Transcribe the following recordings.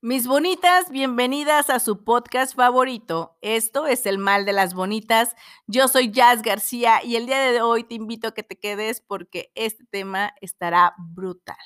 Mis bonitas, bienvenidas a su podcast favorito. Esto es El Mal de las Bonitas. Yo soy Jazz García y el día de hoy te invito a que te quedes porque este tema estará brutal.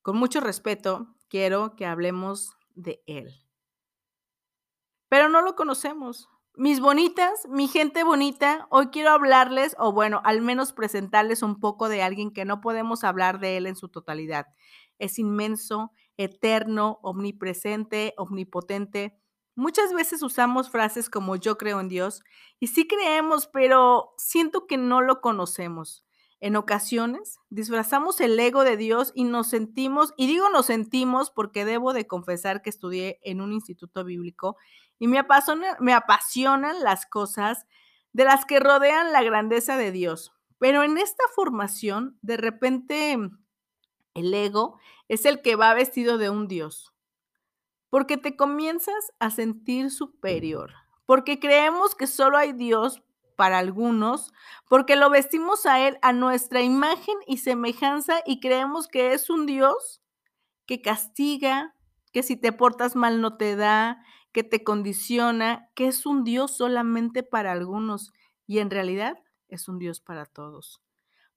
Con mucho respeto, quiero que hablemos de él. Pero no lo conocemos. Mis bonitas, mi gente bonita, hoy quiero hablarles, o bueno, al menos presentarles un poco de alguien que no podemos hablar de él en su totalidad. Es inmenso, eterno, omnipresente, omnipotente. Muchas veces usamos frases como yo creo en Dios y sí creemos, pero siento que no lo conocemos. En ocasiones disfrazamos el ego de Dios y nos sentimos, y digo nos sentimos porque debo de confesar que estudié en un instituto bíblico y me, me apasionan las cosas de las que rodean la grandeza de Dios. Pero en esta formación, de repente, el ego es el que va vestido de un Dios, porque te comienzas a sentir superior, porque creemos que solo hay Dios para algunos, porque lo vestimos a Él a nuestra imagen y semejanza y creemos que es un Dios que castiga, que si te portas mal no te da, que te condiciona, que es un Dios solamente para algunos y en realidad es un Dios para todos.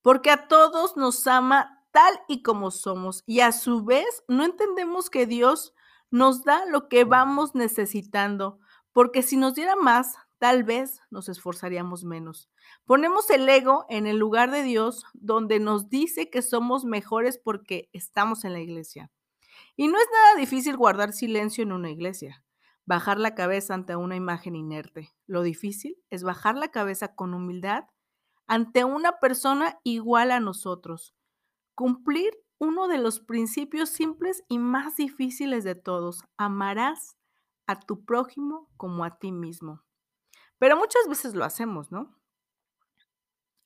Porque a todos nos ama tal y como somos. Y a su vez, no entendemos que Dios nos da lo que vamos necesitando, porque si nos diera más, tal vez nos esforzaríamos menos. Ponemos el ego en el lugar de Dios, donde nos dice que somos mejores porque estamos en la iglesia. Y no es nada difícil guardar silencio en una iglesia, bajar la cabeza ante una imagen inerte. Lo difícil es bajar la cabeza con humildad ante una persona igual a nosotros, cumplir uno de los principios simples y más difíciles de todos. Amarás a tu prójimo como a ti mismo. Pero muchas veces lo hacemos, ¿no?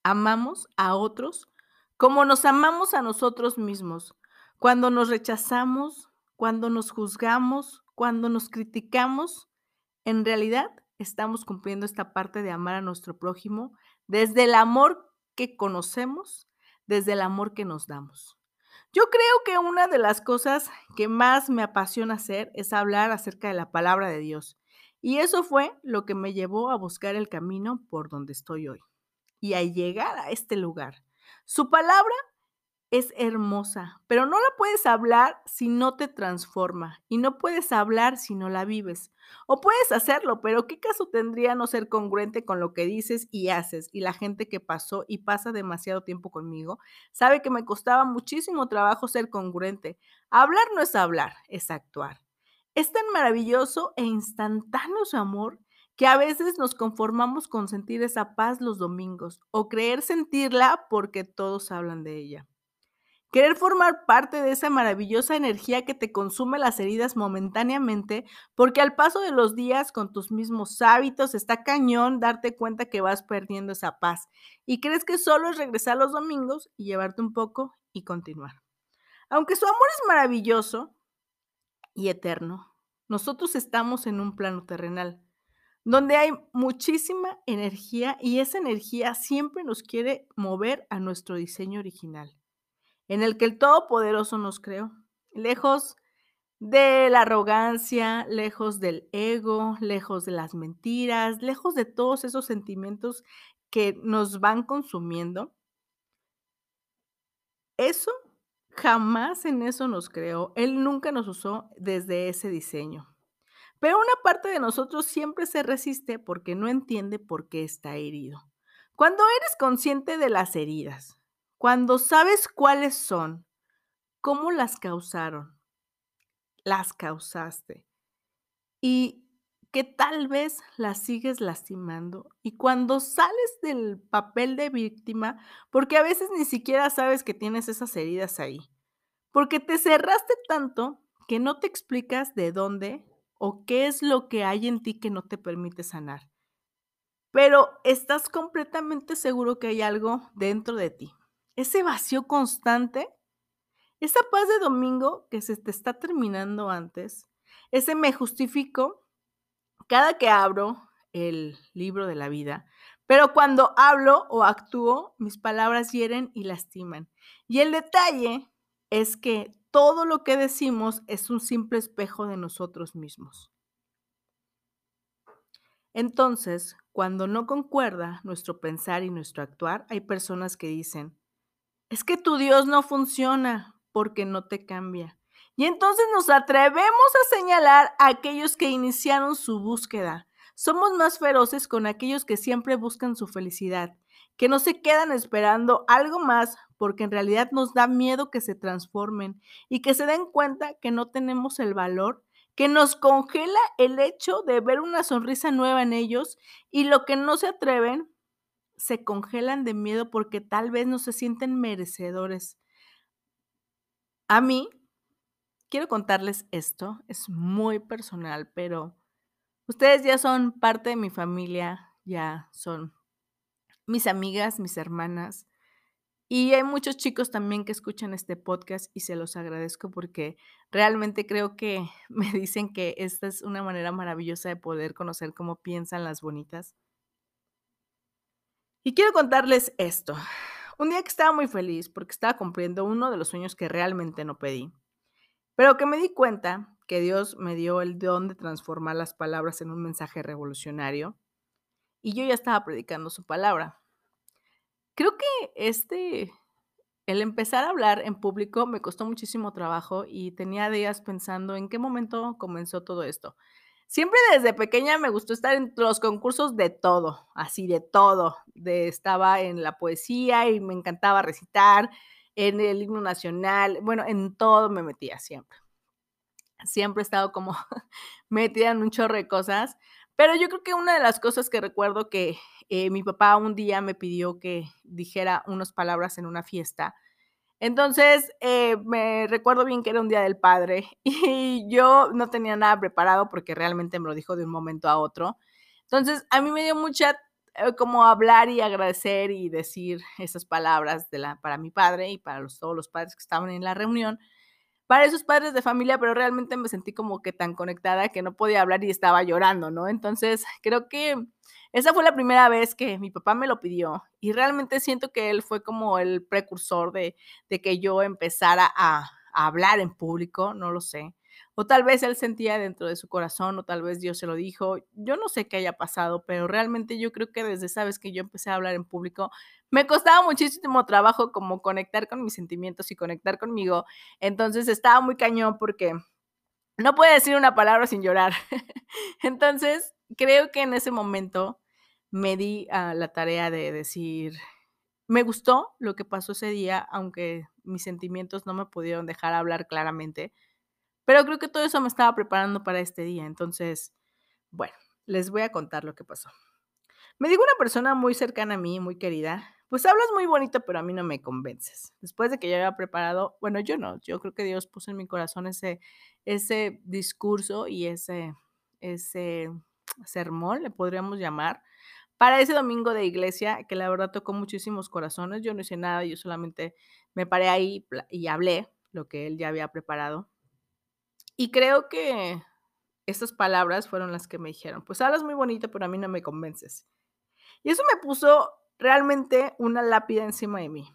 Amamos a otros como nos amamos a nosotros mismos. Cuando nos rechazamos, cuando nos juzgamos, cuando nos criticamos, en realidad estamos cumpliendo esta parte de amar a nuestro prójimo desde el amor que conocemos desde el amor que nos damos. Yo creo que una de las cosas que más me apasiona hacer es hablar acerca de la palabra de Dios. Y eso fue lo que me llevó a buscar el camino por donde estoy hoy y a llegar a este lugar. Su palabra es hermosa, pero no la puedes hablar si no te transforma y no puedes hablar si no la vives. O puedes hacerlo, pero ¿qué caso tendría no ser congruente con lo que dices y haces? Y la gente que pasó y pasa demasiado tiempo conmigo sabe que me costaba muchísimo trabajo ser congruente. Hablar no es hablar, es actuar. Es tan maravilloso e instantáneo su amor que a veces nos conformamos con sentir esa paz los domingos o creer sentirla porque todos hablan de ella. Querer formar parte de esa maravillosa energía que te consume las heridas momentáneamente, porque al paso de los días con tus mismos hábitos está cañón darte cuenta que vas perdiendo esa paz y crees que solo es regresar los domingos y llevarte un poco y continuar. Aunque su amor es maravilloso y eterno, nosotros estamos en un plano terrenal donde hay muchísima energía y esa energía siempre nos quiere mover a nuestro diseño original en el que el Todopoderoso nos creó, lejos de la arrogancia, lejos del ego, lejos de las mentiras, lejos de todos esos sentimientos que nos van consumiendo. Eso jamás en eso nos creó. Él nunca nos usó desde ese diseño. Pero una parte de nosotros siempre se resiste porque no entiende por qué está herido. Cuando eres consciente de las heridas, cuando sabes cuáles son, cómo las causaron, las causaste y que tal vez las sigues lastimando. Y cuando sales del papel de víctima, porque a veces ni siquiera sabes que tienes esas heridas ahí, porque te cerraste tanto que no te explicas de dónde o qué es lo que hay en ti que no te permite sanar. pero estás completamente seguro que hay algo dentro de ti. Ese vacío constante, esa paz de domingo que se te está terminando antes, ese me justifico cada que abro el libro de la vida, pero cuando hablo o actúo, mis palabras hieren y lastiman. Y el detalle es que todo lo que decimos es un simple espejo de nosotros mismos. Entonces, cuando no concuerda nuestro pensar y nuestro actuar, hay personas que dicen, es que tu Dios no funciona porque no te cambia. Y entonces nos atrevemos a señalar a aquellos que iniciaron su búsqueda. Somos más feroces con aquellos que siempre buscan su felicidad, que no se quedan esperando algo más porque en realidad nos da miedo que se transformen y que se den cuenta que no tenemos el valor que nos congela el hecho de ver una sonrisa nueva en ellos y lo que no se atreven se congelan de miedo porque tal vez no se sienten merecedores. A mí, quiero contarles esto, es muy personal, pero ustedes ya son parte de mi familia, ya son mis amigas, mis hermanas, y hay muchos chicos también que escuchan este podcast y se los agradezco porque realmente creo que me dicen que esta es una manera maravillosa de poder conocer cómo piensan las bonitas. Y quiero contarles esto. Un día que estaba muy feliz porque estaba cumpliendo uno de los sueños que realmente no pedí, pero que me di cuenta que Dios me dio el don de transformar las palabras en un mensaje revolucionario y yo ya estaba predicando su palabra. Creo que este, el empezar a hablar en público me costó muchísimo trabajo y tenía días pensando en qué momento comenzó todo esto. Siempre desde pequeña me gustó estar en los concursos de todo, así de todo. De, estaba en la poesía y me encantaba recitar, en el himno nacional, bueno, en todo me metía siempre. Siempre he estado como metida en un chorro de cosas, pero yo creo que una de las cosas que recuerdo que eh, mi papá un día me pidió que dijera unas palabras en una fiesta. Entonces, eh, me recuerdo bien que era un día del padre y yo no tenía nada preparado porque realmente me lo dijo de un momento a otro. Entonces, a mí me dio mucha eh, como hablar y agradecer y decir esas palabras de la, para mi padre y para los, todos los padres que estaban en la reunión para esos padres de familia, pero realmente me sentí como que tan conectada que no podía hablar y estaba llorando, ¿no? Entonces, creo que esa fue la primera vez que mi papá me lo pidió y realmente siento que él fue como el precursor de, que yo empezara a, a hablar en público, no lo sé. O tal vez él sentía dentro de su corazón, o tal vez Dios se lo dijo. Yo no sé qué haya pasado, pero realmente yo creo que desde esa vez que yo empecé a hablar en público, me costaba muchísimo trabajo como conectar con mis sentimientos y conectar conmigo. Entonces estaba muy cañón porque no puede decir una palabra sin llorar. Entonces, creo que en ese momento me di a la tarea de decir, me gustó lo que pasó ese día, aunque mis sentimientos no me pudieron dejar hablar claramente pero creo que todo eso me estaba preparando para este día. Entonces, bueno, les voy a contar lo que pasó. Me dijo una persona muy cercana a mí, muy querida, pues hablas muy bonito, pero a mí no me convences. Después de que yo había preparado, bueno, yo no, yo creo que Dios puso en mi corazón ese, ese discurso y ese, ese sermón, le podríamos llamar, para ese domingo de iglesia, que la verdad tocó muchísimos corazones. Yo no hice nada, yo solamente me paré ahí y hablé lo que él ya había preparado. Y creo que esas palabras fueron las que me dijeron, pues hablas muy bonito, pero a mí no me convences. Y eso me puso realmente una lápida encima de mí.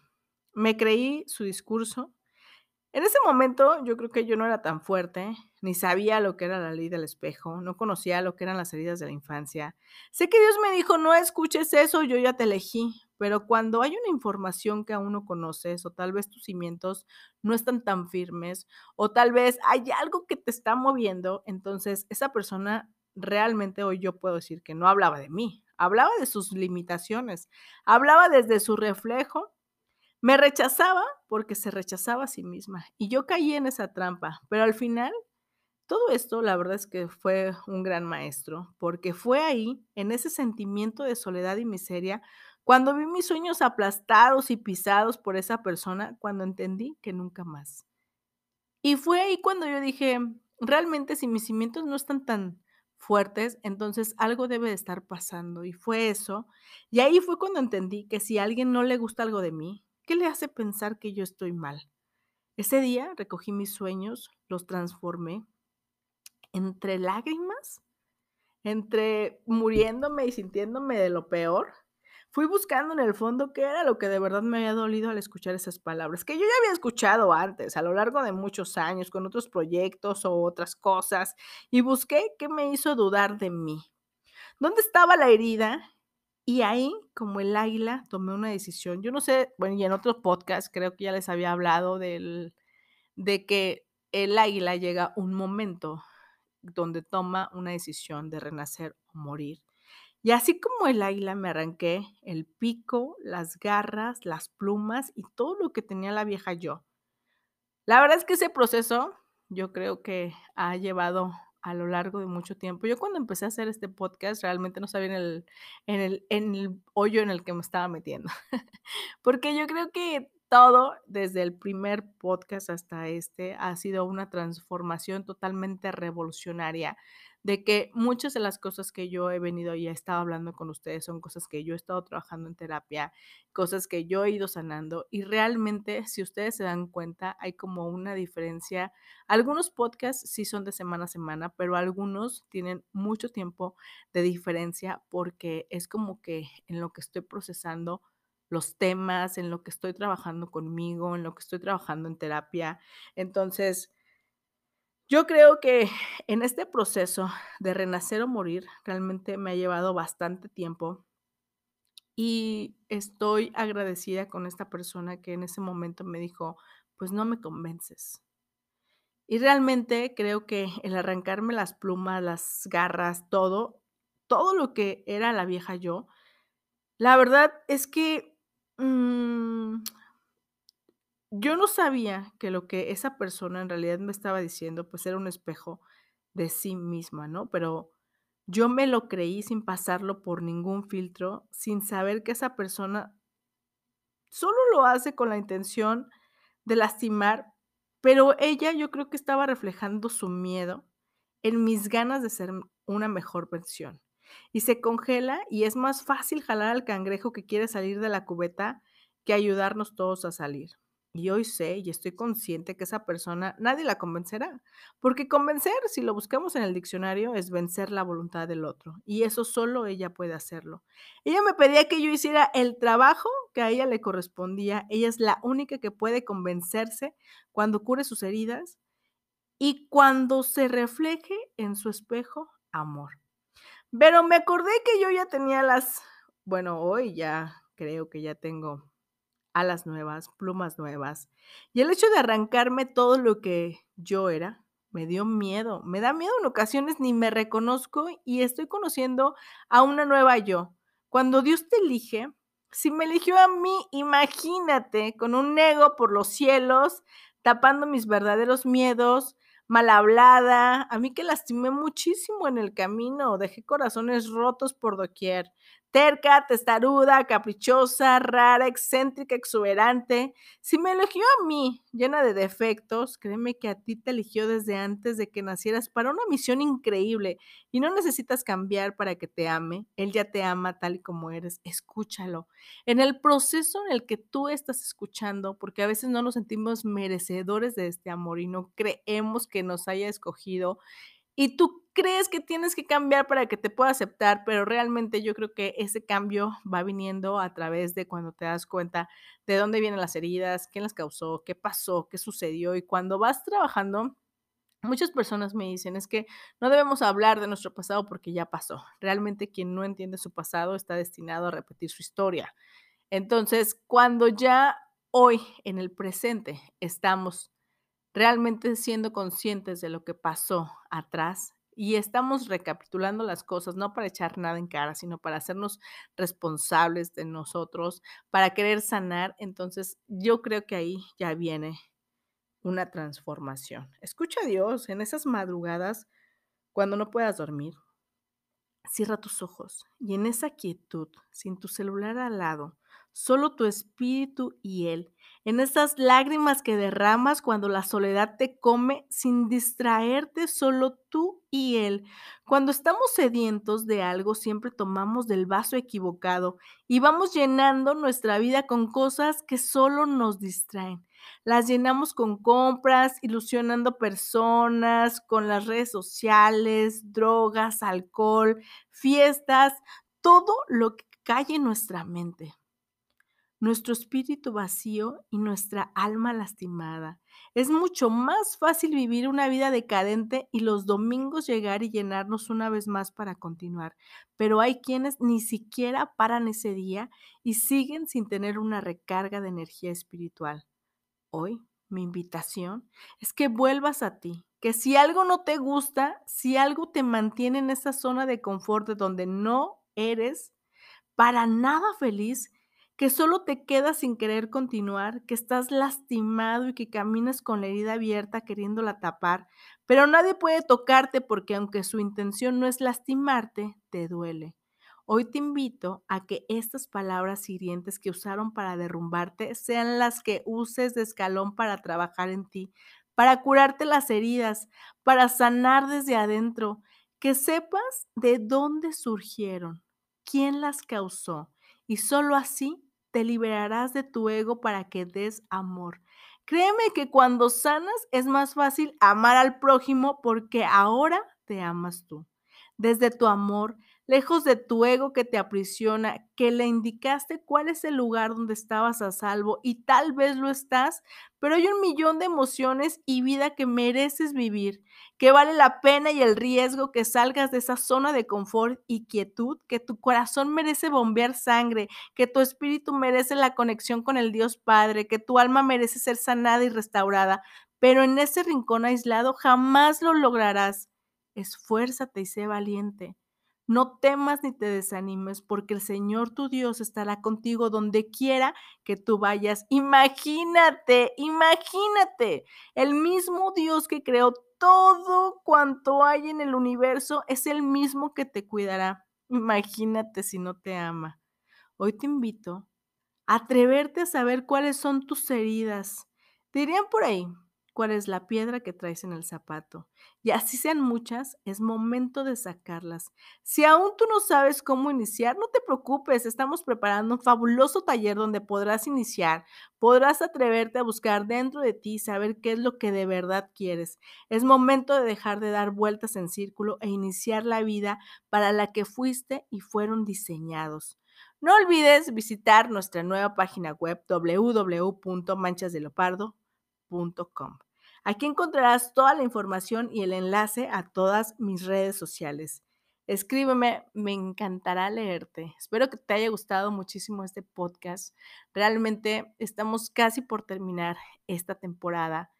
Me creí su discurso. En ese momento yo creo que yo no era tan fuerte, ni sabía lo que era la ley del espejo, no conocía lo que eran las heridas de la infancia. Sé que Dios me dijo, no escuches eso, yo ya te elegí, pero cuando hay una información que aún no conoces o tal vez tus cimientos no están tan firmes o tal vez hay algo que te está moviendo, entonces esa persona realmente hoy yo puedo decir que no hablaba de mí, hablaba de sus limitaciones, hablaba desde su reflejo, me rechazaba porque se rechazaba a sí misma y yo caí en esa trampa, pero al final todo esto, la verdad es que fue un gran maestro, porque fue ahí, en ese sentimiento de soledad y miseria, cuando vi mis sueños aplastados y pisados por esa persona, cuando entendí que nunca más. Y fue ahí cuando yo dije, realmente si mis cimientos no están tan fuertes, entonces algo debe de estar pasando y fue eso. Y ahí fue cuando entendí que si a alguien no le gusta algo de mí, ¿qué le hace pensar que yo estoy mal? Ese día recogí mis sueños, los transformé entre lágrimas, entre muriéndome y sintiéndome de lo peor, fui buscando en el fondo qué era lo que de verdad me había dolido al escuchar esas palabras, que yo ya había escuchado antes, a lo largo de muchos años, con otros proyectos o otras cosas, y busqué qué me hizo dudar de mí. ¿Dónde estaba la herida? Y ahí, como el águila, tomé una decisión. Yo no sé, bueno, y en otros podcasts creo que ya les había hablado del, de que el águila llega un momento donde toma una decisión de renacer o morir. Y así como el águila me arranqué el pico, las garras, las plumas y todo lo que tenía la vieja yo. La verdad es que ese proceso yo creo que ha llevado a lo largo de mucho tiempo. Yo cuando empecé a hacer este podcast realmente no sabía en el, en el, en el hoyo en el que me estaba metiendo. Porque yo creo que todo, desde el primer podcast hasta este, ha sido una transformación totalmente revolucionaria de que muchas de las cosas que yo he venido y he estado hablando con ustedes son cosas que yo he estado trabajando en terapia, cosas que yo he ido sanando y realmente si ustedes se dan cuenta hay como una diferencia. Algunos podcasts sí son de semana a semana, pero algunos tienen mucho tiempo de diferencia porque es como que en lo que estoy procesando los temas, en lo que estoy trabajando conmigo, en lo que estoy trabajando en terapia. Entonces, yo creo que en este proceso de renacer o morir realmente me ha llevado bastante tiempo y estoy agradecida con esta persona que en ese momento me dijo, pues no me convences. Y realmente creo que el arrancarme las plumas, las garras, todo, todo lo que era la vieja yo, la verdad es que mm, yo no sabía que lo que esa persona en realidad me estaba diciendo, pues, era un espejo de sí misma, ¿no? Pero yo me lo creí sin pasarlo por ningún filtro, sin saber que esa persona solo lo hace con la intención de lastimar, pero ella yo creo que estaba reflejando su miedo en mis ganas de ser una mejor versión. Y se congela y es más fácil jalar al cangrejo que quiere salir de la cubeta que ayudarnos todos a salir. Y hoy sé y estoy consciente que esa persona nadie la convencerá, porque convencer, si lo buscamos en el diccionario, es vencer la voluntad del otro, y eso solo ella puede hacerlo. Ella me pedía que yo hiciera el trabajo que a ella le correspondía, ella es la única que puede convencerse cuando cure sus heridas y cuando se refleje en su espejo amor. Pero me acordé que yo ya tenía las, bueno, hoy ya creo que ya tengo alas nuevas, plumas nuevas. Y el hecho de arrancarme todo lo que yo era, me dio miedo. Me da miedo en ocasiones, ni me reconozco y estoy conociendo a una nueva yo. Cuando Dios te elige, si me eligió a mí, imagínate, con un ego por los cielos, tapando mis verdaderos miedos, mal hablada, a mí que lastimé muchísimo en el camino, dejé corazones rotos por doquier terca, testaruda, caprichosa, rara, excéntrica, exuberante. Si me eligió a mí, llena de defectos, créeme que a ti te eligió desde antes de que nacieras para una misión increíble y no necesitas cambiar para que te ame. Él ya te ama tal y como eres. Escúchalo. En el proceso en el que tú estás escuchando, porque a veces no nos sentimos merecedores de este amor y no creemos que nos haya escogido y tú crees que tienes que cambiar para que te pueda aceptar, pero realmente yo creo que ese cambio va viniendo a través de cuando te das cuenta de dónde vienen las heridas, quién las causó, qué pasó, qué sucedió y cuando vas trabajando Muchas personas me dicen, es que no debemos hablar de nuestro pasado porque ya pasó. Realmente quien no entiende su pasado está destinado a repetir su historia. Entonces, cuando ya hoy, en el presente, estamos realmente siendo conscientes de lo que pasó atrás y estamos recapitulando las cosas, no para echar nada en cara, sino para hacernos responsables de nosotros, para querer sanar, entonces yo creo que ahí ya viene una transformación. Escucha a Dios en esas madrugadas cuando no puedas dormir. Cierra tus ojos y en esa quietud, sin tu celular al lado, solo tu espíritu y Él. En esas lágrimas que derramas cuando la soledad te come sin distraerte solo tú y Él. Cuando estamos sedientos de algo siempre tomamos del vaso equivocado y vamos llenando nuestra vida con cosas que solo nos distraen. Las llenamos con compras, ilusionando personas, con las redes sociales, drogas, alcohol, fiestas, todo lo que cae en nuestra mente nuestro espíritu vacío y nuestra alma lastimada. Es mucho más fácil vivir una vida decadente y los domingos llegar y llenarnos una vez más para continuar, pero hay quienes ni siquiera paran ese día y siguen sin tener una recarga de energía espiritual. Hoy mi invitación es que vuelvas a ti, que si algo no te gusta, si algo te mantiene en esa zona de confort de donde no eres para nada feliz, que solo te quedas sin querer continuar, que estás lastimado y que caminas con la herida abierta queriéndola tapar, pero nadie puede tocarte porque aunque su intención no es lastimarte, te duele. Hoy te invito a que estas palabras hirientes que usaron para derrumbarte sean las que uses de escalón para trabajar en ti, para curarte las heridas, para sanar desde adentro, que sepas de dónde surgieron, quién las causó, y solo así te liberarás de tu ego para que des amor. Créeme que cuando sanas es más fácil amar al prójimo porque ahora te amas tú. Desde tu amor, lejos de tu ego que te aprisiona, que le indicaste cuál es el lugar donde estabas a salvo y tal vez lo estás, pero hay un millón de emociones y vida que mereces vivir, que vale la pena y el riesgo que salgas de esa zona de confort y quietud, que tu corazón merece bombear sangre, que tu espíritu merece la conexión con el Dios Padre, que tu alma merece ser sanada y restaurada, pero en ese rincón aislado jamás lo lograrás. Esfuérzate y sé valiente. No temas ni te desanimes, porque el Señor tu Dios estará contigo donde quiera que tú vayas. Imagínate, imagínate, el mismo Dios que creó todo cuanto hay en el universo es el mismo que te cuidará. Imagínate si no te ama. Hoy te invito a atreverte a saber cuáles son tus heridas. Dirían por ahí, cuál es la piedra que traes en el zapato. Y así sean muchas, es momento de sacarlas. Si aún tú no sabes cómo iniciar, no te preocupes, estamos preparando un fabuloso taller donde podrás iniciar, podrás atreverte a buscar dentro de ti saber qué es lo que de verdad quieres. Es momento de dejar de dar vueltas en círculo e iniciar la vida para la que fuiste y fueron diseñados. No olvides visitar nuestra nueva página web www.manchasdelopardo.com. Aquí encontrarás toda la información y el enlace a todas mis redes sociales. Escríbeme, me encantará leerte. Espero que te haya gustado muchísimo este podcast. Realmente estamos casi por terminar esta temporada.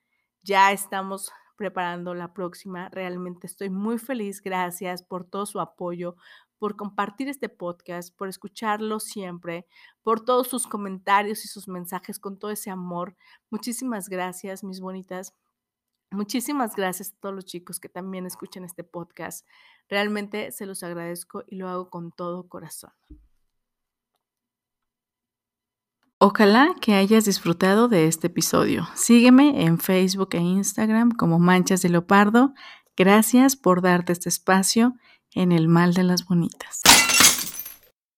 Ya estamos preparando la próxima. Realmente estoy muy feliz. Gracias por todo su apoyo, por compartir este podcast, por escucharlo siempre, por todos sus comentarios y sus mensajes con todo ese amor. Muchísimas gracias, mis bonitas. Muchísimas gracias a todos los chicos que también escuchan este podcast. Realmente se los agradezco y lo hago con todo corazón. Ojalá que hayas disfrutado de este episodio. Sígueme en Facebook e Instagram como Manchas de Leopardo. Gracias por darte este espacio en el mal de las bonitas.